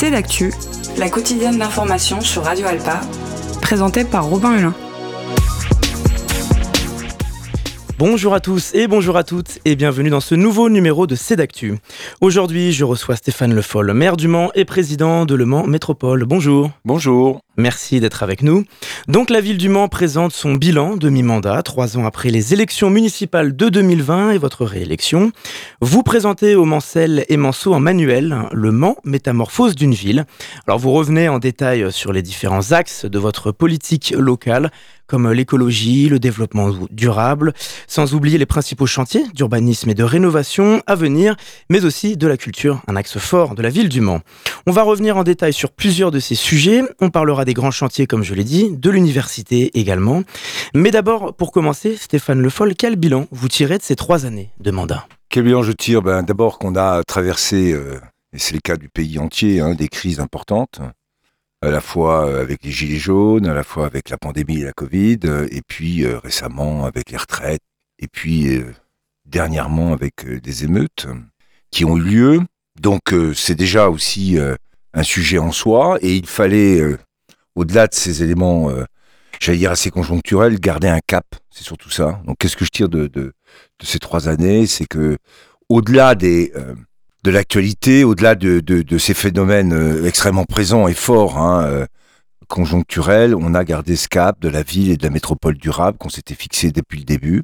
C'est l'actu, la quotidienne d'information sur Radio Alpa, présentée par Robin Hulin. Bonjour à tous et bonjour à toutes et bienvenue dans ce nouveau numéro de Cédactu. Aujourd'hui, je reçois Stéphane Le Foll, maire du Mans et président de Le Mans Métropole. Bonjour. Bonjour. Merci d'être avec nous. Donc la ville du Mans présente son bilan de mi-mandat, trois ans après les élections municipales de 2020 et votre réélection. Vous présentez au Mancel et Manceau en manuel le Mans, métamorphose d'une ville. Alors vous revenez en détail sur les différents axes de votre politique locale, comme l'écologie, le développement durable, sans oublier les principaux chantiers d'urbanisme et de rénovation à venir, mais aussi de la culture, un axe fort de la ville du Mans. On va revenir en détail sur plusieurs de ces sujets. On parlera des grands chantiers, comme je l'ai dit, de l'université également. Mais d'abord, pour commencer, Stéphane Le Foll, quel bilan vous tirez de ces trois années de mandat? Quel bilan je tire? Ben, D'abord qu'on a traversé, euh, et c'est le cas du pays entier, hein, des crises importantes à la fois euh, avec les gilets jaunes, à la fois avec la pandémie et la Covid, euh, et puis récemment avec les retraites, et puis dernièrement avec des émeutes qui ont eu lieu. Donc c'est déjà aussi un sujet en soi, et il fallait au-delà de ces éléments, euh, j'allais dire assez conjoncturels, garder un cap. C'est surtout ça. Donc, qu'est-ce que je tire de, ces trois années? C'est que, au-delà euh, de l'actualité, au-delà de, ces phénomènes euh, extrêmement présents et forts, hein, conjoncturels, on a gardé ce cap de la ville et de la métropole durable qu'on s'était fixé depuis le début,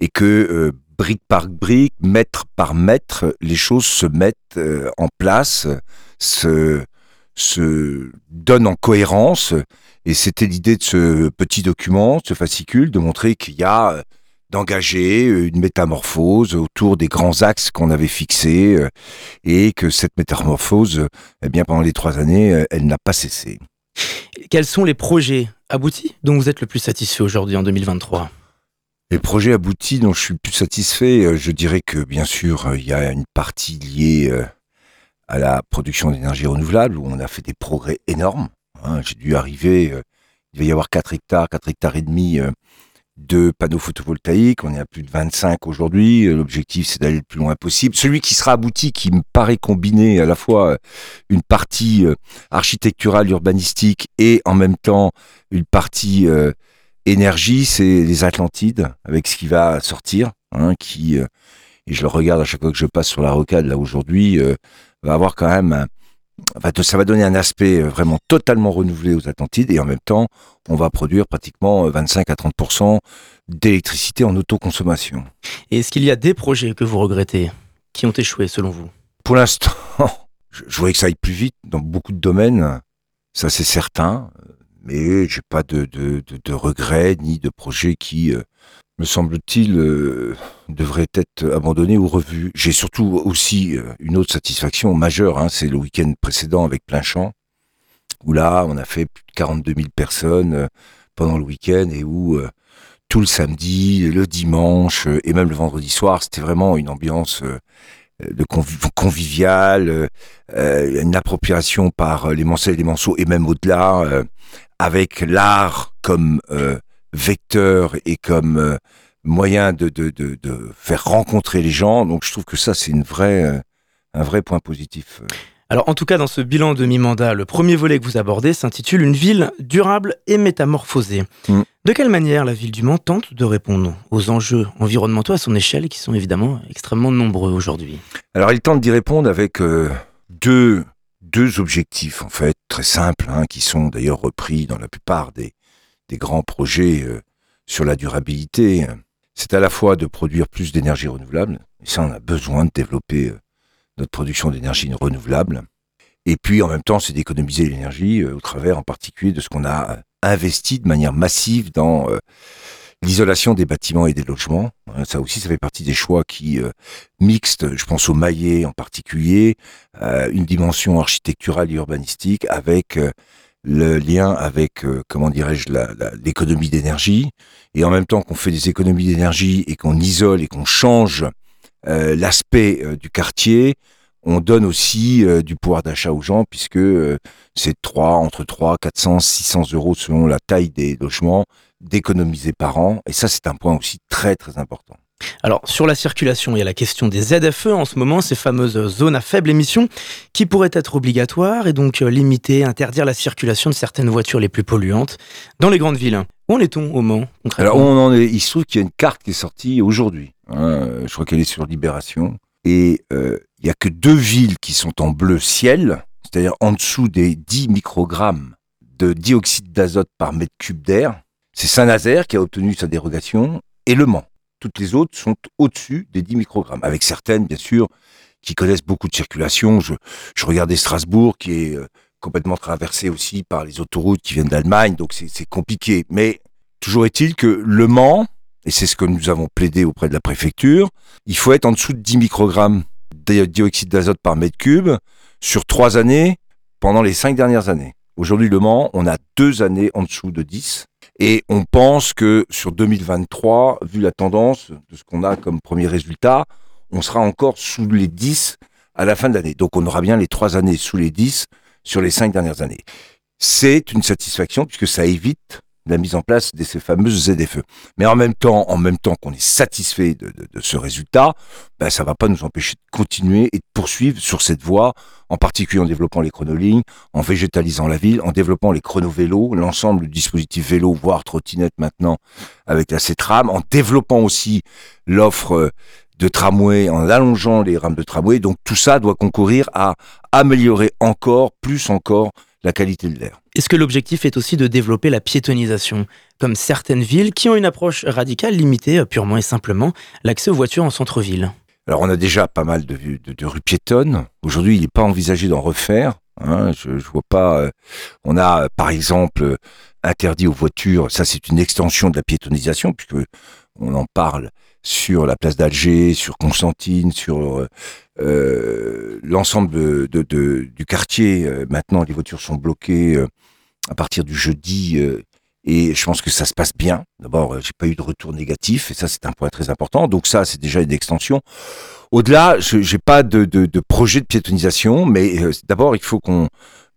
et que brique par brique, mètre par mètre, les choses se mettent en place, se se donne en cohérence. Et c'était l'idée de ce petit document, ce fascicule, de montrer qu'il y a euh, d'engager euh, une métamorphose autour des grands axes qu'on avait fixés euh, et que cette métamorphose, eh bien, pendant les trois années, elle n'a pas cessé. Quels sont les projets aboutis dont vous êtes le plus satisfait aujourd'hui en 2023 les projets aboutis dont je suis le plus satisfait, je dirais que bien sûr, il y a une partie liée à la production d'énergie renouvelable où on a fait des progrès énormes. Hein. J'ai dû arriver, euh, il va y avoir 4 hectares, 4 hectares et demi euh, de panneaux photovoltaïques. On est à plus de 25 aujourd'hui. Euh, l'objectif, c'est d'aller le plus loin possible. Celui qui sera abouti, qui me paraît combiner à la fois une partie architecturale, urbanistique et en même temps une partie énergie, c'est les Atlantides, avec ce qui va sortir, hein, qui, et je le regarde à chaque fois que je passe sur la rocade, là aujourd'hui, va avoir quand même ça va donner un aspect euh, vraiment totalement renouvelé aux Atlantides et en même temps, on va produire pratiquement 25 euh, à 30% d'électricité en autoconsommation. Et est-ce qu'il y a des projets que vous regrettez qui ont échoué selon vous? Pour l'instant, je, voudrais que ça aille plus vite dans beaucoup de domaines, ça c'est certain, mais j'ai pas de, de, de, regrets ni de projets qui euh, me semble-t-il, euh, devrait être abandonné ou revu. J'ai surtout aussi euh, une autre satisfaction majeure, hein, c'est le week-end précédent avec plein champ, où là, on a fait plus de 42 000 personnes euh, pendant le week-end et où tout le samedi, le dimanche et même le vendredi soir, c'était vraiment une ambiance une appropriation par les Mancels et les Manceaux et même au-delà, avec l'art comme vecteur et comme euh, moyen de, de, de, de, faire rencontrer les gens. Donc je trouve que ça, c'est une vraie, euh, un vrai point positif. Alors en tout cas, dans ce bilan de mi-mandat, le premier volet que vous abordez s'intitule Une ville durable et métamorphosée. Mm. De quelle manière la ville du Mans tente de répondre aux enjeux environnementaux à son échelle, qui sont évidemment extrêmement nombreux aujourd'hui? Alors il tente d'y répondre avec euh, deux, deux objectifs, en fait, très simples, hein, qui sont d'ailleurs repris dans la plupart des, des grands projets euh, sur la durabilité, c'est à la fois de produire plus d'énergie renouvelable, et ça on a besoin de développer euh, notre production d'énergie renouvelable, et puis en même temps c'est d'économiser l'énergie euh, au travers en particulier de ce qu'on a investi de manière massive dans l'isolation des bâtiments et des logements. Ça aussi, ça fait partie des choix qui mixtes, je pense au maillet en particulier, une dimension architecturale et urbanistique avec le lien avec, euh, comment dirais-je, l'économie d'énergie, et en même temps qu'on fait des économies d'énergie et qu'on isole et qu'on change euh, l'aspect euh, du quartier, on donne aussi du pouvoir d'achat aux gens, puisque c'est 3, entre 3, 400, 600 euros selon la taille des logements d'économiser par an, et ça c'est un point aussi très très important. Alors, sur la circulation, il y a la question des ZFE en ce moment, ces fameuses zones à faible émission qui pourraient être obligatoires et donc euh, limiter, interdire la circulation de certaines voitures les plus polluantes dans les grandes villes. Où en est-on au Mans Alors, on en est, il se trouve qu'il y a une carte qui est sortie aujourd'hui. Hein, je crois qu'elle est sur Libération. Et euh, il n'y a que deux villes qui sont en bleu ciel, c'est-à-dire en dessous des 10 microgrammes de dioxyde d'azote par mètre cube d'air. C'est Saint-Nazaire qui a obtenu sa dérogation et Le Mans. Toutes les autres sont au-dessus des 10 microgrammes, avec certaines, bien sûr, qui connaissent beaucoup de circulation. Je, je regardais Strasbourg, qui est euh, complètement traversé aussi par les autoroutes qui viennent d'Allemagne, donc c'est compliqué. Mais toujours est-il que Le Mans, et c'est ce que nous avons plaidé auprès de la préfecture, il faut être en dessous de 10 microgrammes de dioxyde d'azote par mètre cube sur trois années pendant les cinq dernières années. Aujourd'hui, Le Mans, on a deux années en dessous de 10. Et on pense que sur 2023, vu la tendance de ce qu'on a comme premier résultat, on sera encore sous les 10 à la fin de l'année. Donc on aura bien les trois années sous les 10 sur les cinq dernières années. C'est une satisfaction puisque ça évite la mise en place de ces fameuses ZFE. Mais en même temps, en même temps qu'on est satisfait de, ce résultat, ben, ça va pas nous empêcher de continuer et de poursuivre sur cette voie, en particulier en développant les chronolignes, en végétalisant la ville, en développant les chronovélos, l'ensemble du dispositif vélo, voire trottinette maintenant avec la CETRAM, en développant aussi l'offre de tramway, en allongeant les rames de tramway. Donc tout ça doit concourir à améliorer encore, plus encore, la qualité de l'air. Est-ce que l'objectif est aussi de développer la piétonisation, comme certaines villes qui ont une approche radicale limitée euh, purement et simplement l'accès aux voitures en centre-ville Alors on a déjà pas mal de, de, rues piétonnes. Aujourd'hui, il n'est pas envisagé d'en refaire. Hein. je, je vois pas. Euh, on a par exemple interdit aux voitures. Ça, c'est une extension de la piétonisation puisque on en parle sur la place d'Alger, sur Constantine, sur euh, euh, l'ensemble de, du quartier. Euh, maintenant, les voitures sont bloquées à partir du jeudi. et je pense que ça se passe bien. D'abord, j'ai pas eu de retour négatif, et ça c'est un point très important. Donc ça, c'est déjà une extension. Au-delà, je n'ai pas de, de, projet de piétonisation, mais d'abord, il faut qu'on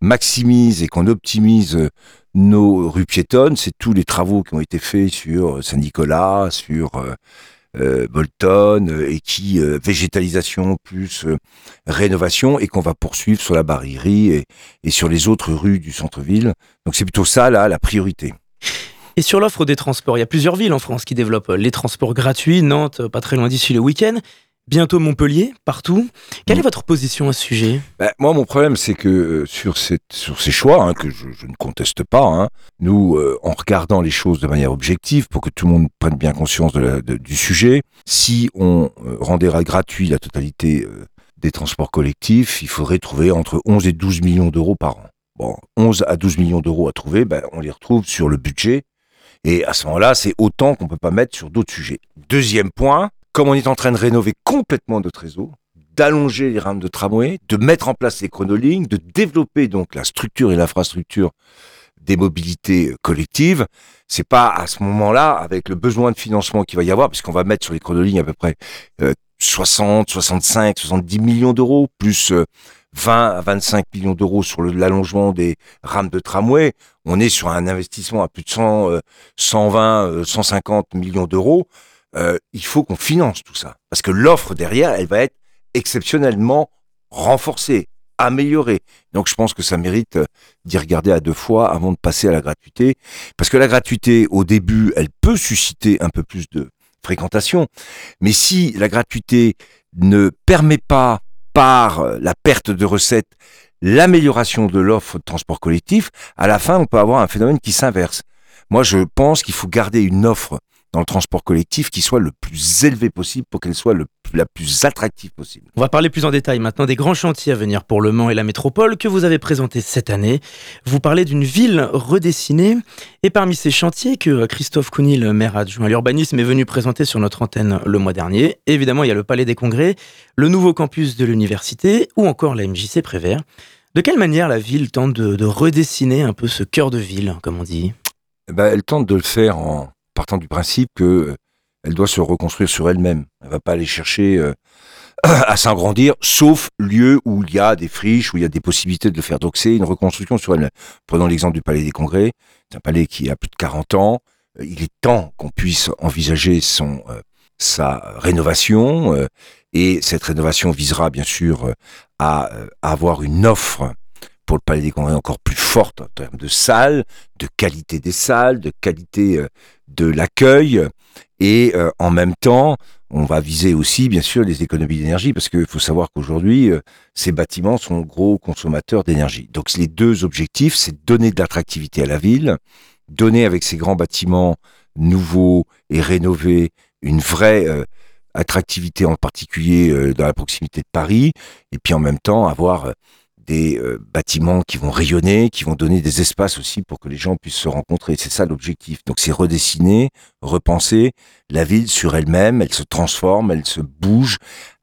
maximise et qu'on optimise nos rues piétonnes. C'est tous les travaux qui ont été faits sur Saint-Nicolas, sur euh, Bolton euh, et qui euh, végétalisation plus rénovation et qu'on va poursuivre sur la Barillerie et, et sur les autres rues du centre-ville. Donc c'est plutôt ça là la priorité. Et sur l'offre des transports, il y a plusieurs villes en France qui développent les transports gratuits, Nantes, pas très loin d'ici le week-end. Bientôt Montpellier, partout. Quelle est mm. votre position à ce sujet? Ben, Moi, mon problème, c'est que euh, sur, cette, sur ces choix, hein, que je, ne conteste pas, hein, nous, euh, en regardant les choses de manière objective, pour que tout le monde prenne bien conscience de du sujet, si on euh, rendait gratuit la totalité des transports collectifs, il faudrait trouver entre 11 et 12 millions d'euros par an. Bon, 11 à 12 millions d'euros à trouver, ben, on les retrouve sur le budget. Et à ce moment-là, c'est autant qu'on peut pas mettre sur d'autres sujets. Deuxième point, comme on est en train de rénover complètement notre réseau, d'allonger les rames de tramway, de mettre en place les chronolignes, de développer donc la structure et l'infrastructure des mobilités collectives, c'est pas à ce moment-là, avec le besoin de financement qu'il va y avoir, puisqu'on va mettre sur les chronolignes à peu près 60, 65, 70 millions d'euros, plus 20 euh, à 25 millions d'euros sur l'allongement des rames de tramway, on est sur un investissement à plus de 100, 120, 150 millions d'euros. Euh, il faut qu'on finance tout ça. Parce que l'offre derrière, elle va être exceptionnellement renforcée, améliorée. Donc je pense que ça mérite euh, d'y regarder à deux fois avant de passer à la gratuité. Parce que la gratuité, au début, elle peut susciter un peu plus de fréquentation. Mais si la gratuité ne permet pas, par euh, la perte de recettes, l'amélioration de l'offre de transport collectif, à la fin, on peut avoir un phénomène qui s'inverse. Moi, je pense qu'il faut garder une offre dans le transport collectif qui soit le plus élevé possible pour qu'elle soit le, la plus attractive possible. On va parler plus en détail maintenant des grands chantiers à venir pour Le Mans et la métropole que vous avez présentés cette année. Vous parlez d'une ville redessinée et parmi ces chantiers que Christophe Counil, maire adjoint à l'urbanisme, est venu présenter sur notre antenne le mois dernier, évidemment il y a le Palais des Congrès, le nouveau campus de l'université ou encore la MJC Prévert. De quelle manière la ville tente de, redessiner un peu ce cœur de ville, comme on dit? Eh ben, Elle tente de le faire en, partant du principe que euh, elle doit se reconstruire sur elle-même. Elle va pas aller chercher euh, à s'agrandir, sauf lieu où il y a des friches, où il y a des possibilités de le faire. Donc c'est une reconstruction sur elle-même. Prenons l'exemple du Palais des Congrès. C'est un palais qui a plus de 40 ans. Euh, il est temps qu'on puisse envisager sa rénovation. et cette rénovation visera bien sûr à, avoir une offre pour le Palais des Congrès encore plus forte en termes de salles, de qualité des salles, de qualité de l'accueil. Et en même temps, on va viser aussi, bien sûr, les économies d'énergie, parce qu'il faut savoir qu'aujourd'hui, euh, ces bâtiments sont gros consommateurs d'énergie. Donc les deux objectifs, c'est donner de l'attractivité à la ville, donner avec ces grands bâtiments nouveaux et rénovés une vraie euh, attractivité en particulier euh, dans la proximité de Paris, et puis en même temps avoir des euh, bâtiments qui vont rayonner, qui vont donner des espaces aussi pour que les gens puissent se rencontrer. C'est ça l'objectif. Donc c'est redessiner, repenser la ville sur elle-même. Elle se transforme, elle se bouge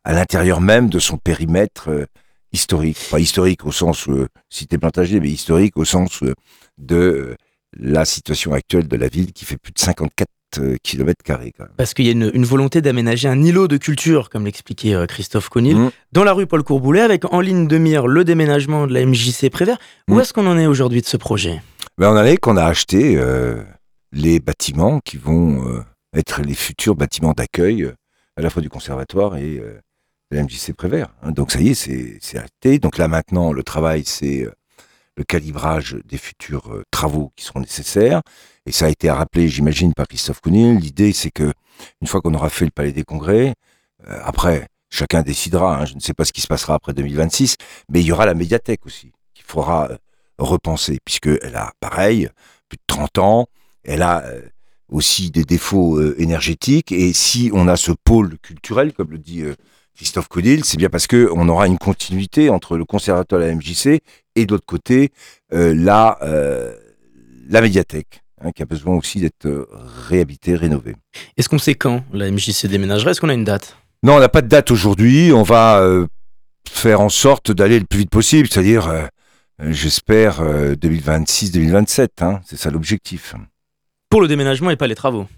à l'intérieur même de son périmètre euh, historique. Pas historique au sens euh, cité Plantager, mais historique au sens euh, de la situation actuelle de la ville qui fait plus de 54 euh, kilomètres carrés. Parce qu'il y a une, volonté d'aménager un îlot de culture, comme l'expliquait euh, Christophe Conil, mmh. dans la rue Paul Courboulet, avec en ligne de mire le déménagement de la MJC Prévert. Où mmh. est-ce qu'on en est aujourd'hui de ce projet? Ben On en est qu'on a acheté euh, les bâtiments qui vont être les futurs bâtiments d'accueil à la fois du conservatoire et de la MJC Prévert. Hein. donc ça y est, c'est acté. Donc là maintenant, le travail, c'est le calibrage des futurs euh, travaux qui seront nécessaires. Et ça a été rappelé, j'imagine, par Christophe Counil. L'idée, c'est que une fois qu'on aura fait le Palais des Congrès, euh, après, chacun décidera. Hein, je ne sais pas ce qui se passera après 2026, mais il y aura la médiathèque aussi qu'il faudra euh, repenser, puisqu'elle a, pareil, plus de 30 ans. Elle a aussi des défauts énergétiques. Et si on a ce pôle culturel, comme le dit Christophe Codil, c'est bien parce que on aura une continuité entre le conservatoire et la MJC et de l'autre côté euh, la, euh, la médiathèque. Hein, qui a besoin aussi d'être euh, réhabité, rénové. Est-ce qu'on sait quand la MJC déménagerait Est-ce qu'on a une date? Non, on n'a pas de date aujourd'hui. On va faire en sorte d'aller le plus vite possible, c'est-à-dire, j'espère, 2026-2027. Hein, c'est ça l'objectif. Pour le déménagement et pas les travaux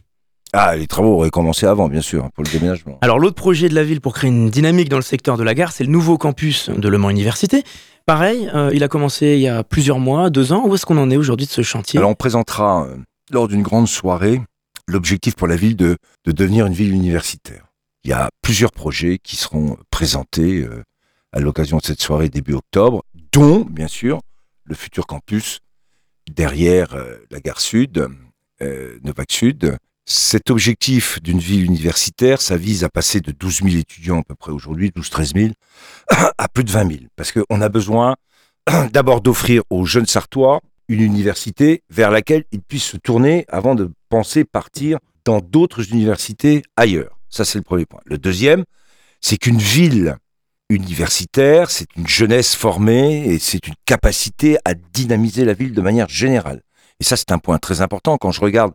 ah, les travaux auraient commencé avant, bien sûr, pour le déménagement. Alors, l'autre projet de la ville pour créer une dynamique dans le secteur de la gare, c'est le nouveau campus de Le Mans Université. Pareil, euh, il a commencé il y a plusieurs mois, deux ans. Où est-ce qu'on en est aujourd'hui de ce chantier? Alors, on présentera, euh, lors d'une grande soirée, l'objectif pour la ville de, de, devenir une ville universitaire. Il y a plusieurs projets qui seront présentés euh, à l'occasion de cette soirée début octobre, dont, bien sûr, le futur campus derrière la gare sud, Novac Sud, cet objectif d'une vie universitaire, ça vise à passer de 12 000 étudiants à peu près aujourd'hui, 12-13 000, à plus de 20 000. Parce qu'on a besoin d'abord d'offrir aux jeunes Sartois une université vers laquelle ils puissent se tourner avant de penser partir dans d'autres universités ailleurs. Ça, c'est le premier point. Le deuxième, c'est qu'une ville universitaire, c'est une jeunesse formée et c'est une capacité à dynamiser la ville de manière générale. Et ça, c'est un point très important. Quand je regarde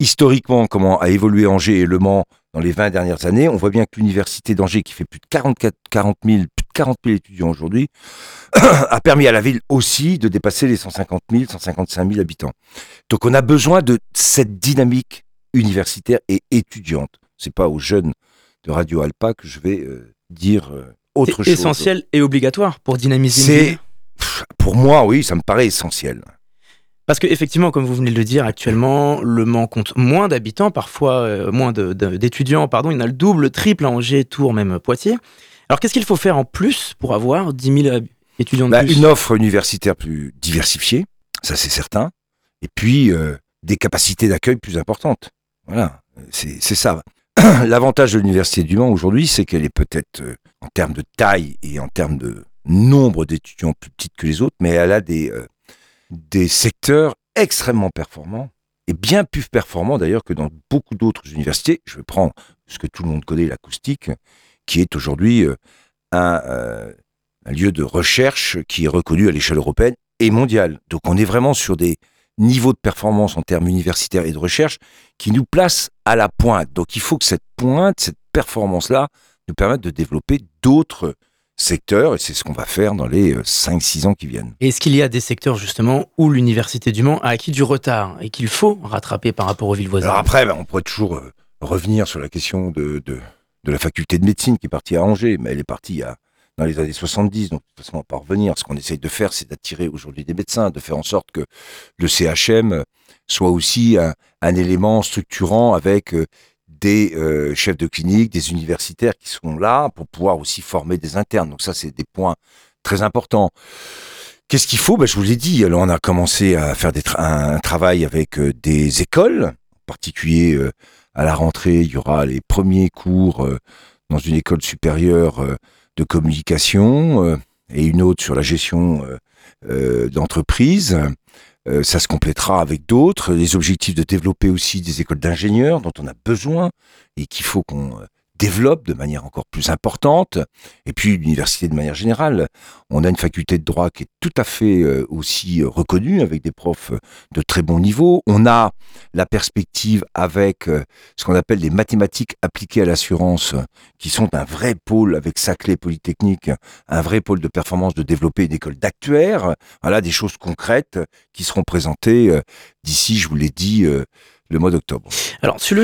historiquement comment a évolué Angers et Le Mans dans les 20 dernières années, on voit bien que l'université d'Angers, qui fait plus de 44, 40 000, plus de 40 000 étudiants aujourd'hui, a permis à la ville aussi de dépasser les 150 000, 155 000 habitants. Donc on a besoin de cette dynamique universitaire et étudiante. C'est pas aux jeunes de Radio Alpa que je vais euh, dire euh, autre chose. Essentiel et obligatoire pour dynamiser. C'est pour moi, oui, ça me paraît essentiel. Parce qu'effectivement, comme vous venez de le dire, actuellement, Le Mans compte moins d'habitants, parfois euh, moins d'étudiants, pardon. Il y en a le double, triple à Angers, Tours, même Poitiers. Alors qu'est-ce qu'il faut faire en plus pour avoir 10 000 étudiants de bah, plus? Une offre universitaire plus diversifiée, ça c'est certain. Et puis, euh, des capacités d'accueil plus importantes. Voilà, c'est ça. L'avantage de l'Université du Mans aujourd'hui, c'est qu'elle est peut-être, euh, en termes de taille et en termes de nombre d'étudiants plus petite que les autres, mais elle a des des secteurs extrêmement performants et bien plus performants d'ailleurs que dans beaucoup d'autres universités. Je vais prendre ce que tout le monde connaît, l'acoustique, qui est aujourd'hui euh, euh, un, lieu de recherche qui est reconnu à l'échelle européenne et mondiale. Donc on est vraiment sur des niveaux de performance en termes universitaires et de recherche qui nous placent à la pointe. Donc il faut que cette pointe, cette performance-là, nous permette de développer d'autres secteurs, et c'est ce qu'on va faire dans les 5-6 euh, ans qui viennent. Est-ce qu'il y a des secteurs justement où l'Université du Mans a acquis du retard et qu'il faut rattraper par rapport aux villes voisines? Alors après, ben, on pourrait toujours euh, revenir sur la question de, de, de, la faculté de médecine qui est partie à Angers, mais elle est partie à, dans les années 70, donc de toute façon on va pas revenir. Ce qu'on essaye de faire, c'est d'attirer aujourd'hui des médecins, de faire en sorte que le CHM soit aussi un, un élément structurant avec euh, des euh, chefs de clinique, des universitaires qui sont là pour pouvoir aussi former des internes. Donc ça, c'est des points très importants. Qu'est-ce qu'il faut? Ben, Je vous l'ai dit, alors on a commencé à faire un travail avec euh, des écoles, en particulier euh, à la rentrée, il y aura les premiers cours dans une école supérieure de communication et une autre sur la gestion d'entreprise. Euh, ça se complétera avec d'autres. Les objectifs de développer aussi des écoles d'ingénieurs dont on a besoin et qu'il faut qu'on euh, développe de manière encore plus importante. Et puis l'université de manière générale. On a une faculté de droit qui est tout à fait euh, aussi euh, reconnue avec des profs euh, de très bon niveau. On a la perspective avec ce qu'on appelle les mathématiques appliquées à l'assurance, qui sont un vrai pôle avec Saclay Polytechnique, un vrai pôle de performance de développer une école d'actuaires. Voilà des choses concrètes qui seront présentées d'ici, je vous l'ai dit, le mois d'octobre. Alors, sur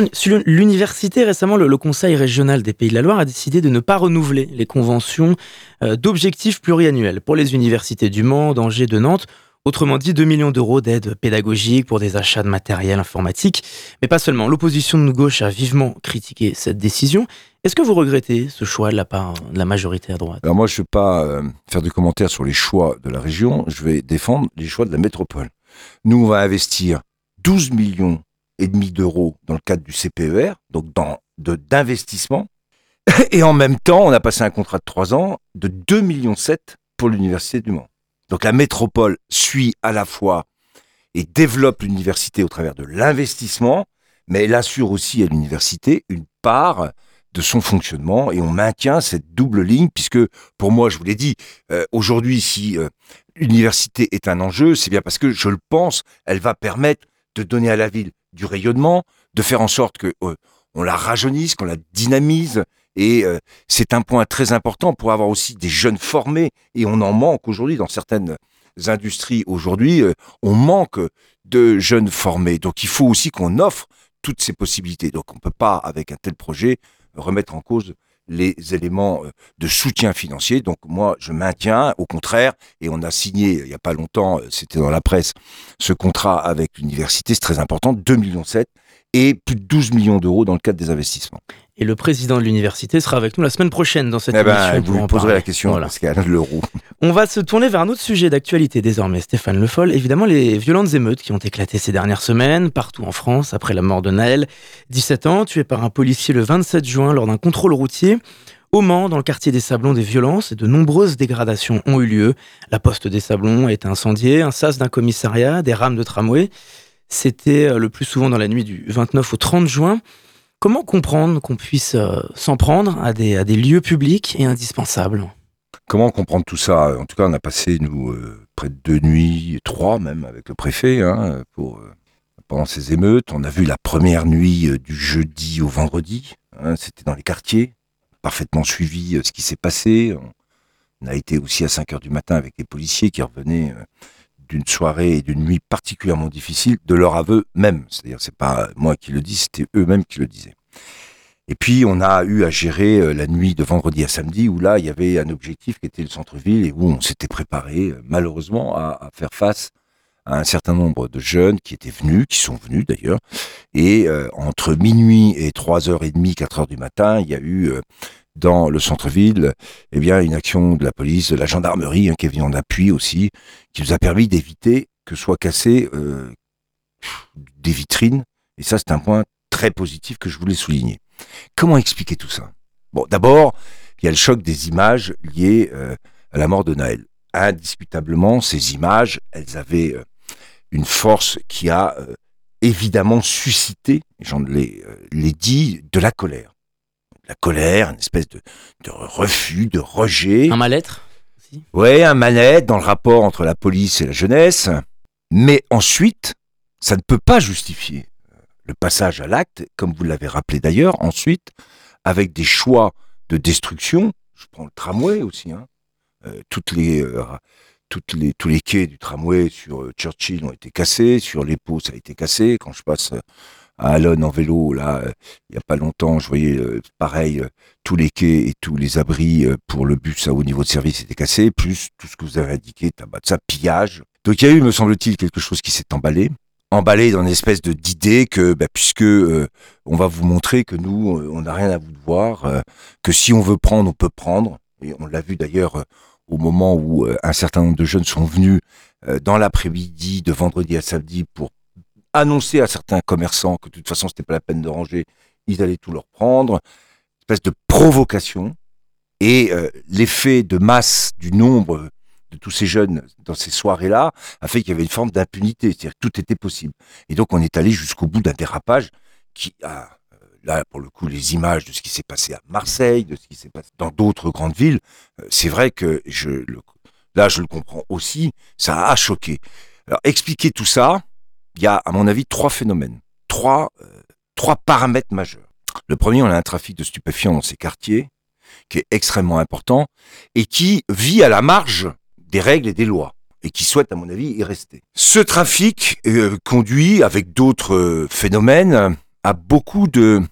l'université, récemment, le, Conseil régional des Pays de la Loire a décidé de ne pas renouveler les conventions euh, d'objectifs pluriannuels pour les universités du Mans, d'Angers, de Nantes. Autrement dit, 2 millions d'euros d'aide pédagogique pour des achats de matériel informatique. Mais pas seulement. L'opposition de gauche a vivement critiqué cette décision. Est-ce que vous regrettez ce choix de la part de la majorité à droite? Alors moi, je ne vais pas euh, faire de commentaires sur les choix de la région. Je vais défendre les choix de la métropole. Nous, on va investir 12 millions et demi d'euros dans le cadre du CPER, donc dans d'investissement. Et en même temps, on a passé un contrat de trois ans de 2,7 millions pour l'Université du Mans. Donc la métropole suit à la fois et développe l'université au travers de l'investissement, mais elle assure aussi à l'université une part de son fonctionnement et on maintient cette double ligne puisque pour moi, je vous l'ai dit, euh, aujourd'hui, si euh, l'université est un enjeu, c'est bien parce que je le pense, elle va permettre de donner à la ville du rayonnement, de faire en sorte que euh, on la rajeunisse, qu'on la dynamise. Et euh, c'est un point très important pour avoir aussi des jeunes formés. Et on en manque aujourd'hui dans certaines industries. Aujourd'hui, euh, on manque de jeunes formés. Donc il faut aussi qu'on offre toutes ces possibilités. Donc on ne peut pas, avec un tel projet, remettre en cause les éléments de soutien financier. Donc moi, je maintiens, au contraire, et on a signé il n'y a pas longtemps, c'était dans la presse, ce contrat avec l'université, c'est très important, 2,7 millions et plus de 12 millions d'euros dans le cadre des investissements. Et le président de l'université sera avec nous la semaine prochaine dans cette eh ben, émission. vous lui poserez la question, voilà. qu'il l'euro. On va se tourner vers un autre sujet d'actualité désormais, Stéphane Le Foll. Évidemment, les violentes émeutes qui ont éclaté ces dernières semaines, partout en France, après la mort de Naël, 17 ans, tué par un policier le 27 juin lors d'un contrôle routier. Au Mans, dans le quartier des Sablons, des violences et de nombreuses dégradations ont eu lieu. La poste des Sablons a été incendiée, un sas d'un commissariat, des rames de tramway. C'était euh, le plus souvent dans la nuit du 29 au 30 juin. Comment comprendre qu'on puisse euh, s'en prendre à des, lieux publics et indispensables? Comment comprendre tout ça? En tout cas, on a passé, nous, euh, près de deux nuits, trois même, avec le préfet, hein, pour, pendant ces émeutes. On a vu la première nuit du jeudi au vendredi. Hein, c'était dans les quartiers, parfaitement suivi ce qui s'est passé. On a été aussi à 5 heures du matin avec les policiers qui revenaient d'une soirée et d'une nuit particulièrement difficile de leur aveu même. C'est-à-dire, c'est pas moi qui le dis, c'était eux-mêmes qui le disaient. Et puis, on a eu à gérer euh, la nuit de vendredi à samedi, où là, il y avait un objectif qui était le centre-ville et où on s'était préparé, euh, malheureusement, à, faire face à un certain nombre de jeunes qui étaient venus, qui sont venus d'ailleurs. Et euh, entre minuit et 3h30, 4h du matin, il y a eu dans le centre-ville, eh bien, une action de la police, de la gendarmerie, hein, qui est venue en appui aussi, qui nous a permis d'éviter que soient cassées euh, des vitrines. Et ça, c'est un point très positif que je voulais souligner. Comment expliquer tout ça? Bon, d'abord, il y a le choc des images liées euh, à la mort de Naël. Indiscutablement, ces images, elles avaient euh, une force qui a évidemment suscité, j'en l'ai dit, de la colère la colère, une espèce de, refus, de rejet. Un mal-être Oui, un mal-être dans le rapport entre la police et la jeunesse. Mais ensuite, ça ne peut pas justifier euh, le passage à l'acte, comme vous l'avez rappelé d'ailleurs, ensuite, avec des choix de destruction. Je prends le tramway aussi. Hein. Euh, toutes les, euh, toutes les, tous les quais du tramway sur Churchill ont été cassés, sur les pots ça a été cassé. Quand je passe à Alon en vélo, là, euh, il n'y a pas longtemps, je voyais euh, pareil, euh, tous les quais et tous les abris pour le bus à haut niveau de service étaient cassés, plus tout ce que vous avez indiqué, tabac ça, pillage. Donc il y a eu, me semble-t-il, quelque chose qui s'est emballé. emballé dans une espèce de d'idée que bah, puisque on va vous montrer que nous on n'a rien à vous devoir, que si on veut prendre on peut prendre et on l'a vu d'ailleurs au moment où un certain nombre de jeunes sont venus dans l'après-midi de vendredi à samedi pour annoncer à certains commerçants que de toute façon c'était pas la peine de ranger, ils allaient tout leur prendre, espèce de provocation et l'effet de masse du nombre de tous ces jeunes dans ces soirées-là a fait qu'il y avait une forme d'impunité, c'est-à-dire que tout était possible. Et donc on est allé jusqu'au bout d'un dérapage qui a, euh, là pour le coup, les images de ce qui s'est passé à Marseille, de ce qui s'est passé dans d'autres grandes villes, euh, c'est vrai que je, le, là je le comprends aussi, ça a choqué. Alors expliquer tout ça, il y a à mon avis trois phénomènes, trois, euh, trois paramètres majeurs. Le premier, on a un trafic de stupéfiants dans ces quartiers qui est extrêmement important et qui vit à la marge des règles et des lois et qui souhaite, à mon avis, y rester. Ce trafic euh, conduit, avec d'autres euh, phénomènes, à beaucoup de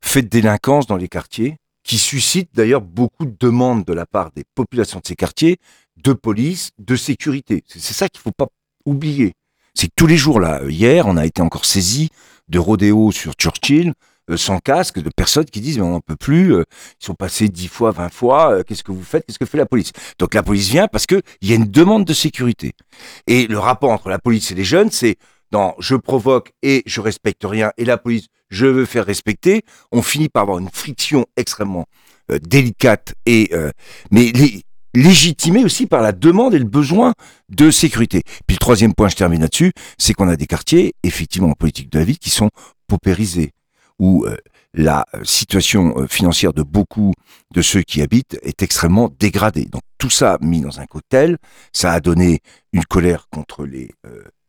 faits de délinquance dans les quartiers, qui suscitent d'ailleurs beaucoup de demandes de la part des populations de ces quartiers, de police, de sécurité. C'est ça qu'il faut pas oublier. C'est que tous les jours, là, hier, on a été encore saisi de rodéo sur Churchill, euh, sans casque de personnes qui disent mais on n'en peut plus, euh, ils sont passés 10 fois, 20 fois, euh, qu'est-ce que vous faites, qu'est-ce que fait la police? Donc la police vient parce qu'il y a une demande de sécurité. Et le rapport entre la police et les jeunes, c'est dans je provoque et je respecte rien, et la police, je veux faire respecter, on finit par avoir une friction extrêmement délicate et mais légitimée aussi par la demande et le besoin de sécurité. Puis le troisième point, je termine là-dessus, c'est qu'on a des quartiers, effectivement, en politique de la ville, qui sont paupérisés où euh, la euh, situation euh, financière de beaucoup de ceux qui habitent est extrêmement dégradée. Donc tout ça mis dans un cocktail, ça a donné une colère contre les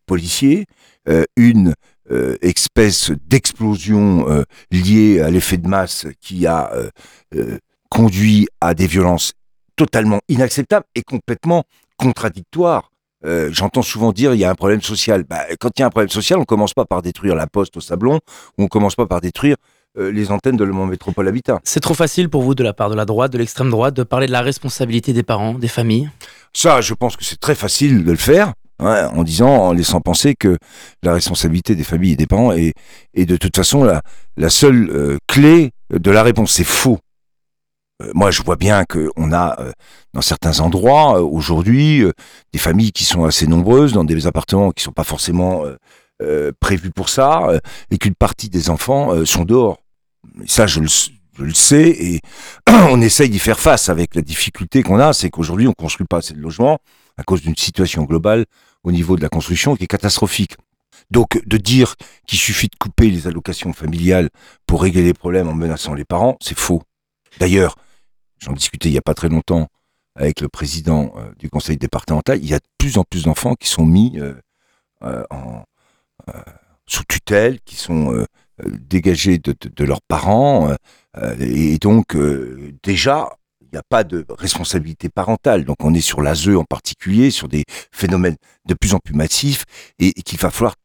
policiers, une espèce d'explosion liée à l'effet de masse qui a conduit à des violences totalement inacceptables et complètement contradictoires euh, j'entends souvent dire il y a un problème social. Bah, quand il y a un problème social, on commence pas par détruire la poste au Sablon, ou on commence pas par détruire euh, les antennes de Le Mans Métropole Habitat. C'est trop facile pour vous, de la part de la droite, de l'extrême droite, de parler de la responsabilité des parents, des familles? Ça, je pense que c'est très facile de le faire. en disant, en laissant penser que la responsabilité des familles et des parents est, est de toute façon la, la seule euh, clé de la réponse. C'est faux. Euh, moi, je vois bien qu'on a euh, dans certains endroits euh, aujourd'hui des familles qui sont assez nombreuses dans des appartements qui sont pas forcément prévus pour ça et qu'une partie des enfants sont dehors. ça, je le, je le sais et on essaye d'y faire face avec la difficulté qu'on a, c'est qu'aujourd'hui on construit pas assez de logements à cause d'une situation globale au niveau de la construction qui est catastrophique. Donc de dire qu'il suffit de couper les allocations familiales pour régler les problèmes en menaçant les parents, c'est faux. D'ailleurs, j'en discutais il n'y a pas très longtemps avec le président euh, du conseil départemental, il y a de plus en plus d'enfants qui sont mis euh, euh, en, sous tutelle, qui sont dégagés de, de, leurs parents, et donc déjà, il n'y a pas de responsabilité parentale. Donc on est sur l'ASE en particulier, sur des phénomènes de plus en plus massifs, et, et qu'il va falloir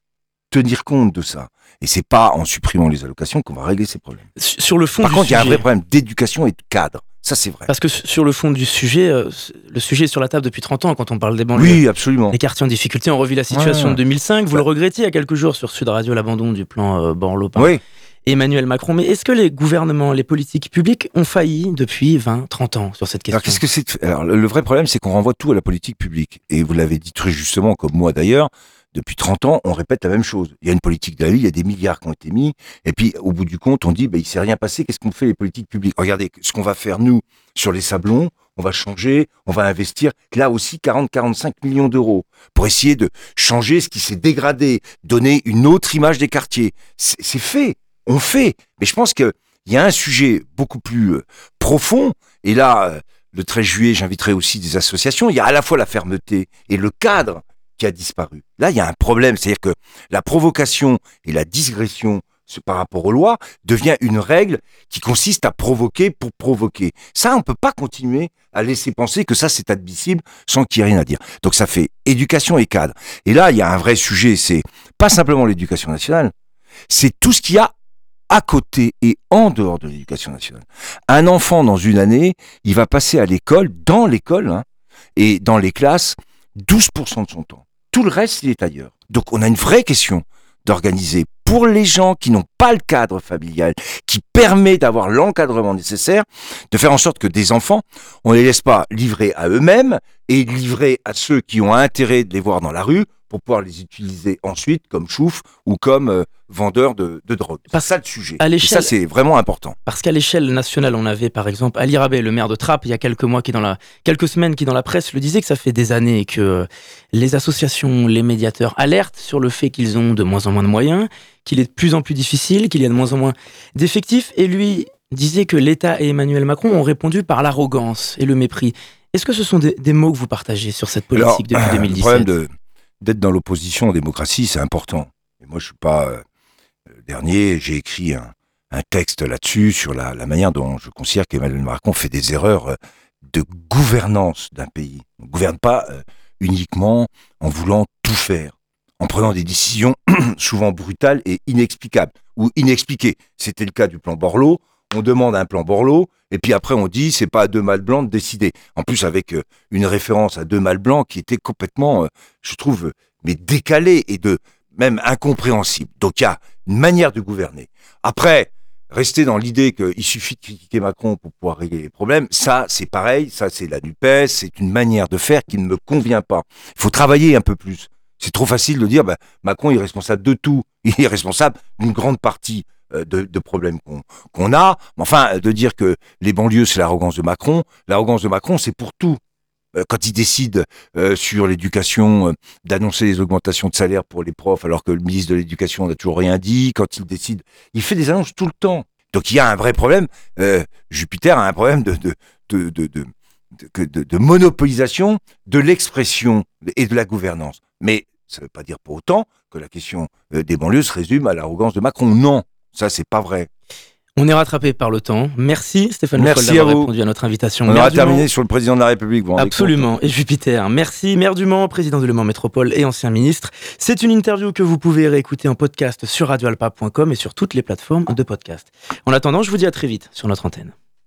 tenir compte de ça. Et c'est pas en supprimant les allocations qu'on va régler ces problèmes. Sur le fond, par contre, il y a un vrai problème d'éducation et de cadre. Ça, c'est vrai. Parce que sur le fond du sujet, euh, le sujet est sur la table depuis 30 ans quand on parle des banlieues. Oui, absolument. Les quartiers en difficulté, on revit la situation de 2005. Vous le regrettiez il y a quelques jours sur Sud Radio, l'abandon du plan euh, Borloo oui. Emmanuel Macron. Mais est-ce que les gouvernements, les politiques publiques ont failli depuis 20, 30 ans sur cette question? Alors, qu'est-ce que c'est Alors, le vrai problème, c'est qu'on renvoie tout à la politique publique. Et vous l'avez dit très justement, comme moi d'ailleurs, depuis 30 ans, on répète la même chose. Il y a une politique de la il y a des milliards qui ont été mis, et puis au bout du compte, on dit, bah, il s'est rien passé, qu'est-ce qu'on fait les politiques publiques? Regardez, ce qu'on va faire nous sur les sablons, on va changer, on va investir là aussi 40-45 millions d'euros pour essayer de changer ce qui s'est dégradé, donner une autre image des quartiers. C'est fait, on fait. Mais je pense qu'il y a un sujet beaucoup plus euh, profond, et là, euh, le 13 juillet, j'inviterai aussi des associations, il y a à la fois la fermeté et le cadre qui a disparu. Là, il y a un problème, c'est-à-dire que la provocation et la digression par rapport aux lois devient une règle qui consiste à provoquer pour provoquer. Ça, on peut pas continuer à laisser penser que ça c'est admissible sans qu'il y ait rien à dire. Donc ça fait éducation et cadre. Et là, il y a un vrai sujet, c'est pas simplement l'éducation nationale, c'est tout ce qu'il y a à côté et en dehors de l'éducation nationale. Un enfant dans une année, il va passer à l'école, dans l'école, hein, et dans les classes, 12% de son temps. tout le reste, il est ailleurs. Donc on a une vraie question d'organiser pour les gens qui n'ont pas le cadre familial, qui permet d'avoir l'encadrement nécessaire, de faire en sorte que des enfants, on ne les laisse pas livrer à eux-mêmes et livrer à ceux qui ont intérêt de les voir dans la rue pour pouvoir les utiliser ensuite comme chouf ou comme euh, vendeurs de, de drogue. C'est ça le sujet. À Et ça, c'est vraiment important. Parce qu'à l'échelle nationale, on avait par exemple Ali Rabet, le maire de Trappes, il y a quelques mois, qui dans la, quelques semaines, qui dans la presse le disait que ça fait des années que euh, les associations, les médiateurs alertent sur le fait qu'ils ont de moins en moins de moyens, qu'il est de plus en plus difficile, qu'il y a de moins en moins d'effectifs. Et lui disait que l'État et Emmanuel Macron ont répondu par l'arrogance et le mépris. Est-ce que ce sont des, des mots que vous partagez sur cette politique Alors, depuis Le 2017 problème de- d'être dans l'opposition en démocratie, c'est important. Et moi, je suis pas euh, le dernier. J'ai écrit un, texte là-dessus sur la, la manière dont je considère qu'Emmanuel Macron fait des erreurs euh, de gouvernance d'un pays. On ne gouverne pas euh, uniquement en voulant tout faire, en prenant des décisions souvent brutales et inexplicables ou inexpliquées. C'était le cas du plan Borloo. On demande un plan Borloo et puis après on dit c'est pas à deux mâles blancs de décider. En plus avec euh, une référence à deux mâles blancs qui était complètement, euh, je trouve, euh, mais décalée et de même incompréhensible. Donc il y a une manière de gouverner. Après, rester dans l'idée qu'il suffit de critiquer Macron pour pouvoir régler les problèmes, ça c'est pareil, ça c'est la NUPES, c'est une manière de faire qui ne me convient pas. Il faut travailler un peu plus. C'est trop facile de dire bah, Macron est responsable de tout. Il est responsable d'une grande partie de, de problèmes qu'on qu'on a. Enfin, de dire que les banlieues, c'est l'arrogance de Macron. L'arrogance de Macron, c'est pour tout. Euh, Quand il décide euh, sur l'éducation euh, d'annoncer les augmentations de salaire pour les profs, alors que le ministre de l'Éducation n'a toujours rien dit, quand il décide, il fait des annonces tout le temps. Donc il y a un vrai problème. Euh, Jupiter a un problème de, de, de, de, de, monopolisation de l'expression et de la gouvernance. Mais ça ne veut pas dire pour autant que la question euh, des banlieues se résume à l'arrogance de Macron. Non, ça c'est pas vrai. On est rattrapé par le temps. Merci Stéphane Merci d'avoir répondu à notre invitation. On aura terminé sur le président de la République. vous Absolument. Et Jupiter. Merci, maire du Mans, président de Le Mans Métropole et ancien ministre. C'est une interview que vous pouvez réécouter en podcast sur radioalpa.com et sur toutes les plateformes de podcast. En attendant, je vous dis à très vite sur notre antenne.